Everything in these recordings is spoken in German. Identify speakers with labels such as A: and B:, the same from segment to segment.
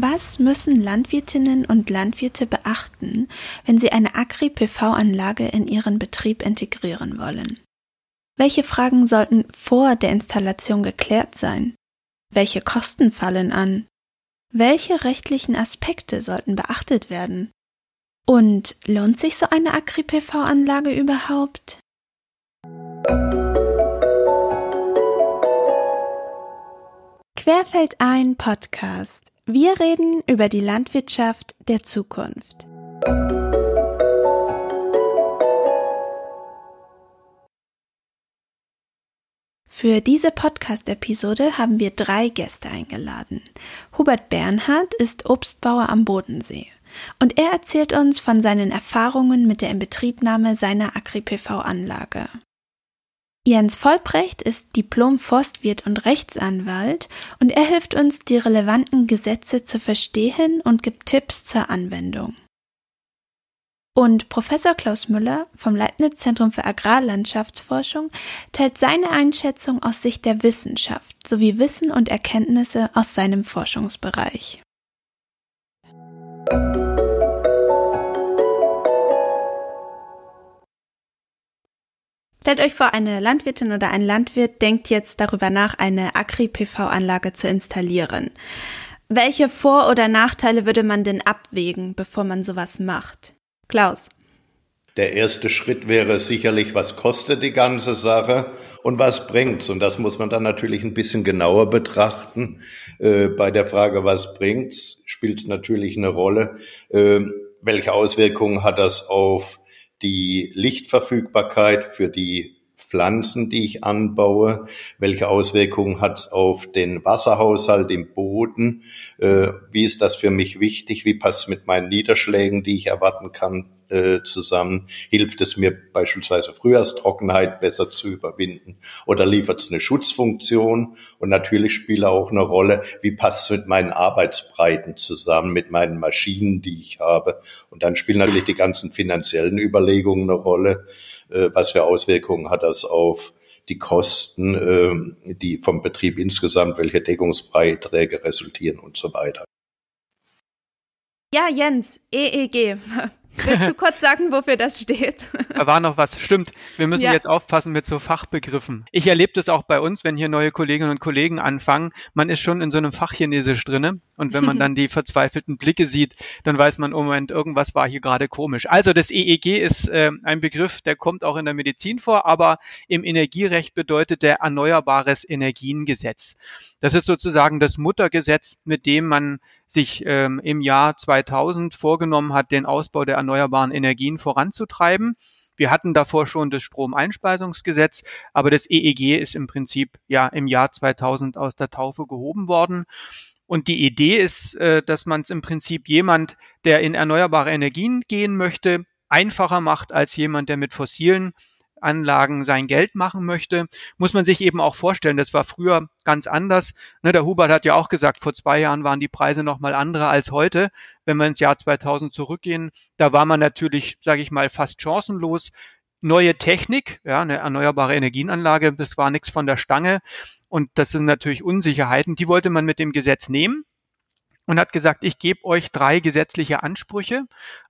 A: Was müssen Landwirtinnen und Landwirte beachten, wenn sie eine Agri-PV-Anlage in ihren Betrieb integrieren wollen? Welche Fragen sollten vor der Installation geklärt sein? Welche Kosten fallen an? Welche rechtlichen Aspekte sollten beachtet werden? Und lohnt sich so eine Agri-PV-Anlage überhaupt? Querfeld ein Podcast. Wir reden über die Landwirtschaft der Zukunft. Für diese Podcast-Episode haben wir drei Gäste eingeladen. Hubert Bernhard ist Obstbauer am Bodensee und er erzählt uns von seinen Erfahrungen mit der Inbetriebnahme seiner Agri-PV-Anlage. Jens Vollbrecht ist Diplom-Forstwirt und Rechtsanwalt und er hilft uns, die relevanten Gesetze zu verstehen und gibt Tipps zur Anwendung. Und Professor Klaus Müller vom Leibniz Zentrum für Agrarlandschaftsforschung teilt seine Einschätzung aus Sicht der Wissenschaft sowie Wissen und Erkenntnisse aus seinem Forschungsbereich. Stellt euch vor, eine Landwirtin oder ein Landwirt denkt jetzt darüber nach, eine Agri-PV-Anlage zu installieren. Welche Vor- oder Nachteile würde man denn abwägen, bevor man sowas macht? Klaus.
B: Der erste Schritt wäre sicherlich, was kostet die ganze Sache und was bringt's? Und das muss man dann natürlich ein bisschen genauer betrachten. Äh, bei der Frage, was bringt's, spielt natürlich eine Rolle. Äh, welche Auswirkungen hat das auf die Lichtverfügbarkeit für die Pflanzen, die ich anbaue? Welche Auswirkungen hat es auf den Wasserhaushalt im Boden? Äh, wie ist das für mich wichtig? Wie passt es mit meinen Niederschlägen, die ich erwarten kann, äh, zusammen? Hilft es mir beispielsweise Frühjahrstrockenheit besser zu überwinden oder liefert es eine Schutzfunktion? Und natürlich spielt auch eine Rolle, wie passt es mit meinen Arbeitsbreiten zusammen, mit meinen Maschinen, die ich habe? Und dann spielen natürlich die ganzen finanziellen Überlegungen eine Rolle. Äh, was für Auswirkungen hat das auf die Kosten, äh, die vom Betrieb insgesamt, welche Deckungsbeiträge resultieren und so weiter.
A: Ja, Jens, EEG. Willst du kurz sagen, wofür das steht?
C: Da war noch was. Stimmt. Wir müssen ja. jetzt aufpassen mit so Fachbegriffen. Ich erlebe das auch bei uns, wenn hier neue Kolleginnen und Kollegen anfangen. Man ist schon in so einem Fachchinesisch drinne. Und wenn man dann die verzweifelten Blicke sieht, dann weiß man, oh Moment, irgendwas war hier gerade komisch. Also das EEG ist äh, ein Begriff, der kommt auch in der Medizin vor, aber im Energierecht bedeutet der Erneuerbares Energiengesetz. Das ist sozusagen das Muttergesetz, mit dem man sich ähm, im Jahr 2000 vorgenommen hat, den Ausbau der erneuerbaren Energien voranzutreiben. Wir hatten davor schon das Stromeinspeisungsgesetz, aber das EEG ist im Prinzip ja im Jahr 2000 aus der Taufe gehoben worden. Und die Idee ist, äh, dass man es im Prinzip jemand, der in erneuerbare Energien gehen möchte, einfacher macht als jemand, der mit fossilen Anlagen sein Geld machen möchte, muss man sich eben auch vorstellen, das war früher ganz anders. Ne, der Hubert hat ja auch gesagt, vor zwei Jahren waren die Preise nochmal andere als heute. Wenn wir ins Jahr 2000 zurückgehen, da war man natürlich, sage ich mal, fast chancenlos. Neue Technik, ja, eine erneuerbare Energienanlage, das war nichts von der Stange. Und das sind natürlich Unsicherheiten, die wollte man mit dem Gesetz nehmen und hat gesagt, ich gebe euch drei gesetzliche Ansprüche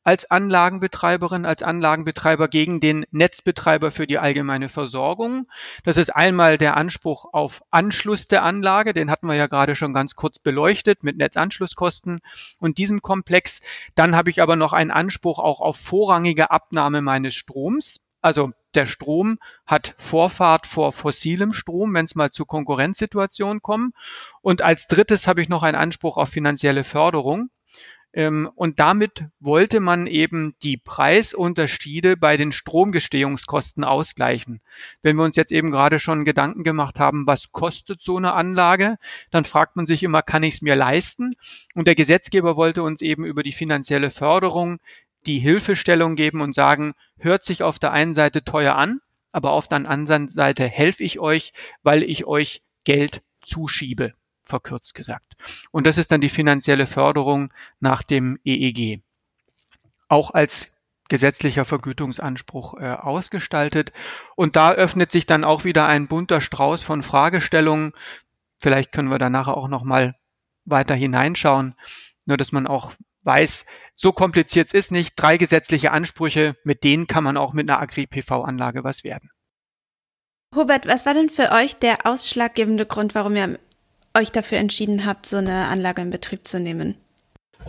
C: als Anlagenbetreiberin, als Anlagenbetreiber gegen den Netzbetreiber für die allgemeine Versorgung. Das ist einmal der Anspruch auf Anschluss der Anlage, den hatten wir ja gerade schon ganz kurz beleuchtet mit Netzanschlusskosten und diesem Komplex. Dann habe ich aber noch einen Anspruch auch auf vorrangige Abnahme meines Stroms. Also der Strom hat Vorfahrt vor fossilem Strom, wenn es mal zu Konkurrenzsituationen kommt. Und als drittes habe ich noch einen Anspruch auf finanzielle Förderung. Ähm, und damit wollte man eben die Preisunterschiede bei den Stromgestehungskosten ausgleichen. Wenn wir uns jetzt eben gerade schon Gedanken gemacht haben, was kostet so eine Anlage, dann fragt man sich immer, kann ich es mir leisten? Und der Gesetzgeber wollte uns eben über die finanzielle Förderung die Hilfestellung geben und sagen, hört sich auf der einen Seite teuer an, aber auf der anderen Seite helfe ich euch, weil ich euch Geld zuschiebe, verkürzt gesagt. Und das ist dann die finanzielle Förderung nach dem EEG. Auch als gesetzlicher Vergütungsanspruch äh, ausgestaltet. Und da öffnet sich dann auch wieder ein bunter Strauß von Fragestellungen. Vielleicht können wir danach auch noch mal weiter hineinschauen Nur, dass man auch weiß, so kompliziert es ist nicht. Drei gesetzliche Ansprüche, mit denen kann man auch mit einer Agri-PV-Anlage was werden.
A: Hubert, was war denn für euch der ausschlaggebende Grund, warum ihr euch dafür entschieden habt, so eine Anlage in Betrieb zu nehmen?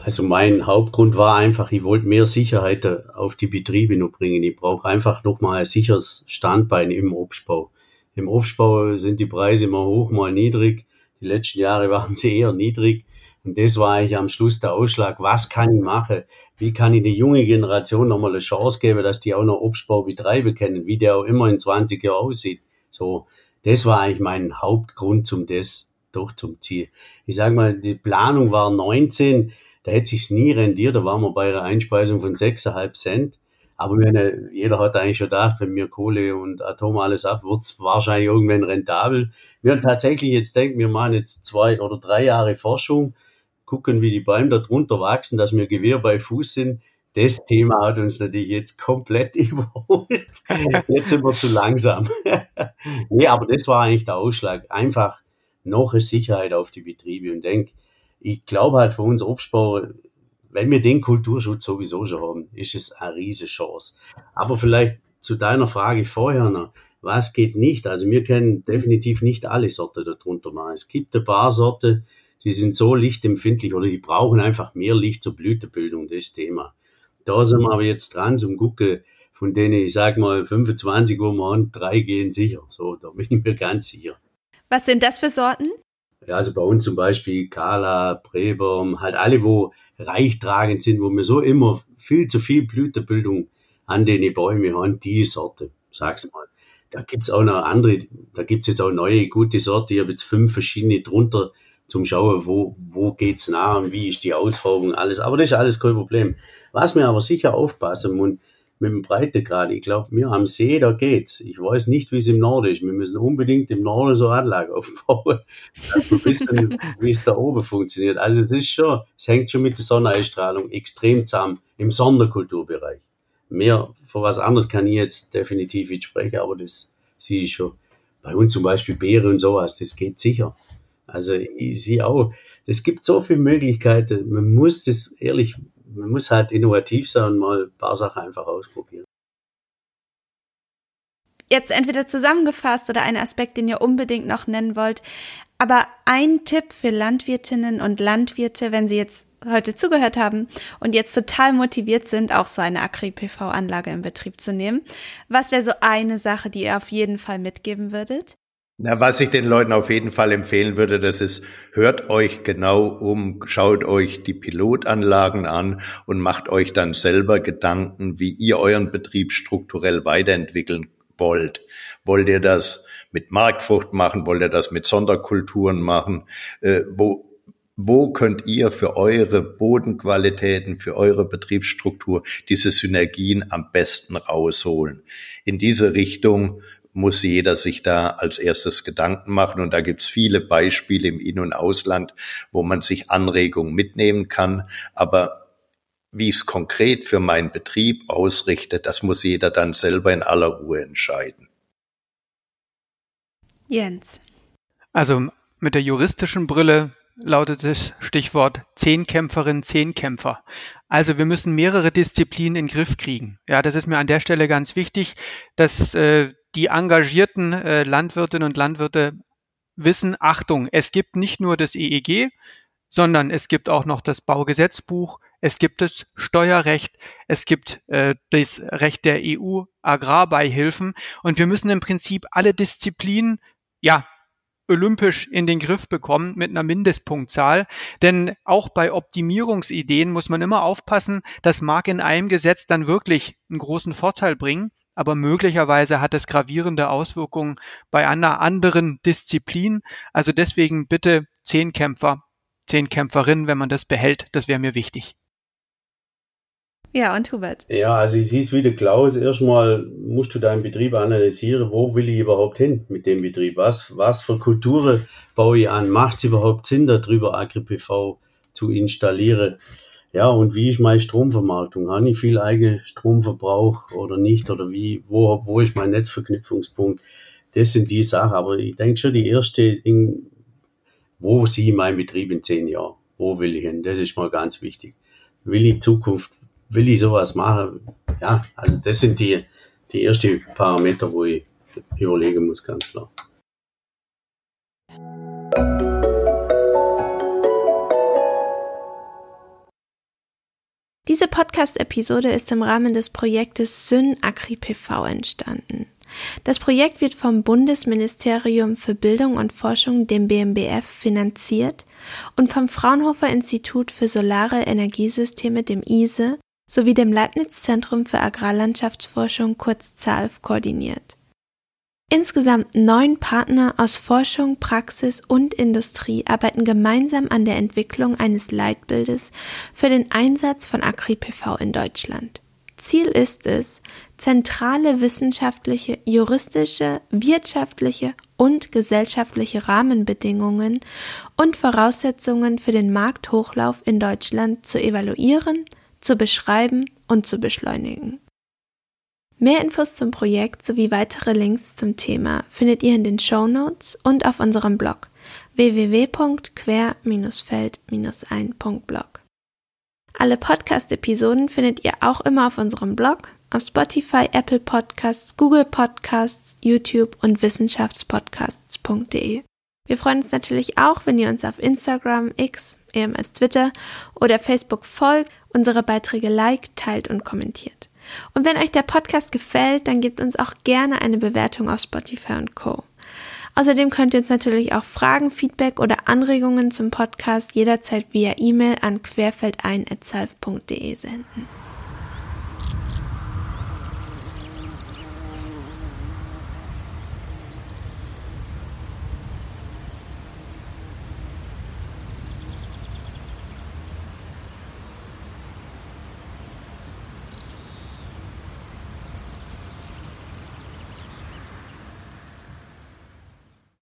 D: Also mein Hauptgrund war einfach, ich wollte mehr Sicherheit auf die Betriebe noch bringen. Ich brauche einfach nochmal ein sicheres Standbein im Obstbau. Im Obstbau sind die Preise mal hoch, mal niedrig. Die letzten Jahre waren sie eher niedrig. Und das war eigentlich am Schluss der Ausschlag, was kann ich machen? Wie kann ich der junge Generation nochmal eine Chance geben, dass die auch noch Obstbau betreiben können, wie der auch immer in 20 Jahren aussieht. So, das war eigentlich mein Hauptgrund zum das Ziel. Ich sage mal, die Planung war 19, da hätte sich's nie rendiert, da waren wir bei einer Einspeisung von 6,5 Cent. Aber meine, jeder hat eigentlich schon gedacht, wenn mir Kohle und Atom alles ab, wird's wahrscheinlich irgendwann rentabel. Wir haben tatsächlich jetzt denken, wir machen jetzt zwei oder drei Jahre Forschung, gucken, wie die Bäume da drunter wachsen, dass wir Gewehr bei Fuß sind das Thema hat uns natürlich jetzt komplett überholt. Jetzt sind wir zu langsam. nee, aber das war eigentlich der Ausschlag. Einfach noch eine Sicherheit auf die Betriebe und denk, ich glaube halt für uns Obstbauer, wenn wir den Kulturschutz sowieso schon haben, ist es eine riesige Chance. Aber vielleicht zu deiner Frage vorher noch, was geht nicht? Also wir können definitiv nicht alle Sorte darunter machen. Es gibt ein paar Sorte, die sind so lichtempfindlich oder die brauchen einfach mehr Licht zur Blütebildung, das Thema. Da sind wir aber jetzt dran zum Gucken, von denen ich sag mal 25 Uhr morgen, drei gehen sicher. So, da bin ich mir ganz sicher.
A: Was sind das für Sorten?
D: Ja, also bei uns zum Beispiel Kala, Breberm, halt alle, wo reichtragend sind, wo wir so immer viel zu viel Blüterbildung an den Bäumen haben, die Sorte, sag's mal. Da gibt's auch noch andere, da gibt's jetzt auch neue gute Sorte. Ich habe jetzt fünf verschiedene drunter zum Schauen, wo, wo geht's nah und wie ist die Ausformung, alles. Aber das ist alles kein Problem. Was wir aber sicher aufpassen muss, mit dem Breitegrad, ich glaube, mir am See, da geht's. Ich weiß nicht, wie es im Norden ist. Wir müssen unbedingt im Norden so Anlage aufbauen, dass wir wissen, wie es da oben funktioniert. Also es ist schon, es hängt schon mit der Sonneneinstrahlung extrem zusammen im Sonderkulturbereich. Mehr für was anderes kann ich jetzt definitiv nicht sprechen, aber das sehe ich schon. Bei uns zum Beispiel Beere und sowas, das geht sicher. Also ich sehe auch, es gibt so viele Möglichkeiten. Man muss das ehrlich man muss halt innovativ sein und mal ein paar Sachen einfach ausprobieren.
A: Jetzt entweder zusammengefasst oder ein Aspekt, den ihr unbedingt noch nennen wollt. Aber ein Tipp für Landwirtinnen und Landwirte, wenn sie jetzt heute zugehört haben und jetzt total motiviert sind, auch so eine Agri-PV-Anlage in Betrieb zu nehmen. Was wäre so eine Sache, die ihr auf jeden Fall mitgeben würdet?
B: Na, was ich den Leuten auf jeden Fall empfehlen würde, das ist, hört euch genau um, schaut euch die Pilotanlagen an und macht euch dann selber Gedanken, wie ihr euren Betrieb strukturell weiterentwickeln wollt. Wollt ihr das mit Marktfrucht machen? Wollt ihr das mit Sonderkulturen machen? Äh, wo, wo könnt ihr für eure Bodenqualitäten, für eure Betriebsstruktur diese Synergien am besten rausholen? In diese Richtung muss jeder sich da als erstes Gedanken machen. Und da gibt's viele Beispiele im In- und Ausland, wo man sich Anregungen mitnehmen kann. Aber wie ich es konkret für meinen Betrieb ausrichte, das muss jeder dann selber in aller Ruhe entscheiden.
A: Jens.
C: Also mit der juristischen Brille lautet das Stichwort Zehnkämpferin, Zehnkämpfer. Also wir müssen mehrere Disziplinen in den Griff kriegen. Ja, das ist mir an der Stelle ganz wichtig, dass äh, die engagierten äh, Landwirtinnen und Landwirte wissen, Achtung, es gibt nicht nur das EEG, sondern es gibt auch noch das Baugesetzbuch, es gibt das Steuerrecht, es gibt äh, das Recht der EU Agrarbeihilfen und wir müssen im Prinzip alle Disziplinen ja olympisch in den Griff bekommen mit einer Mindestpunktzahl. Denn auch bei Optimierungsideen muss man immer aufpassen, das mag in einem Gesetz dann wirklich einen großen Vorteil bringen aber möglicherweise hat es gravierende Auswirkungen bei einer anderen Disziplin. Also deswegen bitte zehn Kämpfer, zehn Kämpferinnen, wenn man das behält, das wäre mir wichtig.
A: Ja, und Hubert?
D: Ja, also ich sehe es wieder, Klaus. Erstmal musst du deinen Betrieb analysieren. Wo will ich überhaupt hin mit dem Betrieb? Was, was für Kulturen baue ich an? Macht es überhaupt Sinn, darüber AgriPV zu installieren? Ja, und wie ist meine Stromvermarktung? Habe ich viel Eigenstromverbrauch oder nicht? Oder wie, wo, wo ist mein Netzverknüpfungspunkt? Das sind die Sachen. Aber ich denke schon, die erste Ding, wo sehe ich meinen Betrieb in zehn Jahren? wo will ich hin? Das ist mal ganz wichtig. Will ich Zukunft, will ich sowas machen? Ja, also das sind die, die ersten Parameter, wo ich überlegen muss, ganz klar.
A: Diese Podcast-Episode ist im Rahmen des Projektes Syn Agri PV entstanden. Das Projekt wird vom Bundesministerium für Bildung und Forschung, dem BMBF, finanziert und vom Fraunhofer Institut für Solare Energiesysteme, dem ISE, sowie dem Leibniz Zentrum für Agrarlandschaftsforschung, kurz ZALF, koordiniert. Insgesamt neun Partner aus Forschung, Praxis und Industrie arbeiten gemeinsam an der Entwicklung eines Leitbildes für den Einsatz von Agri-PV in Deutschland. Ziel ist es, zentrale wissenschaftliche, juristische, wirtschaftliche und gesellschaftliche Rahmenbedingungen und Voraussetzungen für den Markthochlauf in Deutschland zu evaluieren, zu beschreiben und zu beschleunigen. Mehr Infos zum Projekt sowie weitere Links zum Thema findet ihr in den Show Notes und auf unserem Blog www.quer-feld-ein.blog. Alle Podcast-Episoden findet ihr auch immer auf unserem Blog, auf Spotify, Apple Podcasts, Google Podcasts, YouTube und wissenschaftspodcasts.de. Wir freuen uns natürlich auch, wenn ihr uns auf Instagram, X, ehemals Twitter oder Facebook folgt, unsere Beiträge liked, teilt und kommentiert. Und wenn euch der Podcast gefällt, dann gebt uns auch gerne eine Bewertung auf Spotify und Co. Außerdem könnt ihr uns natürlich auch Fragen, Feedback oder Anregungen zum Podcast jederzeit via E-Mail an querfeldein.zalf.de senden.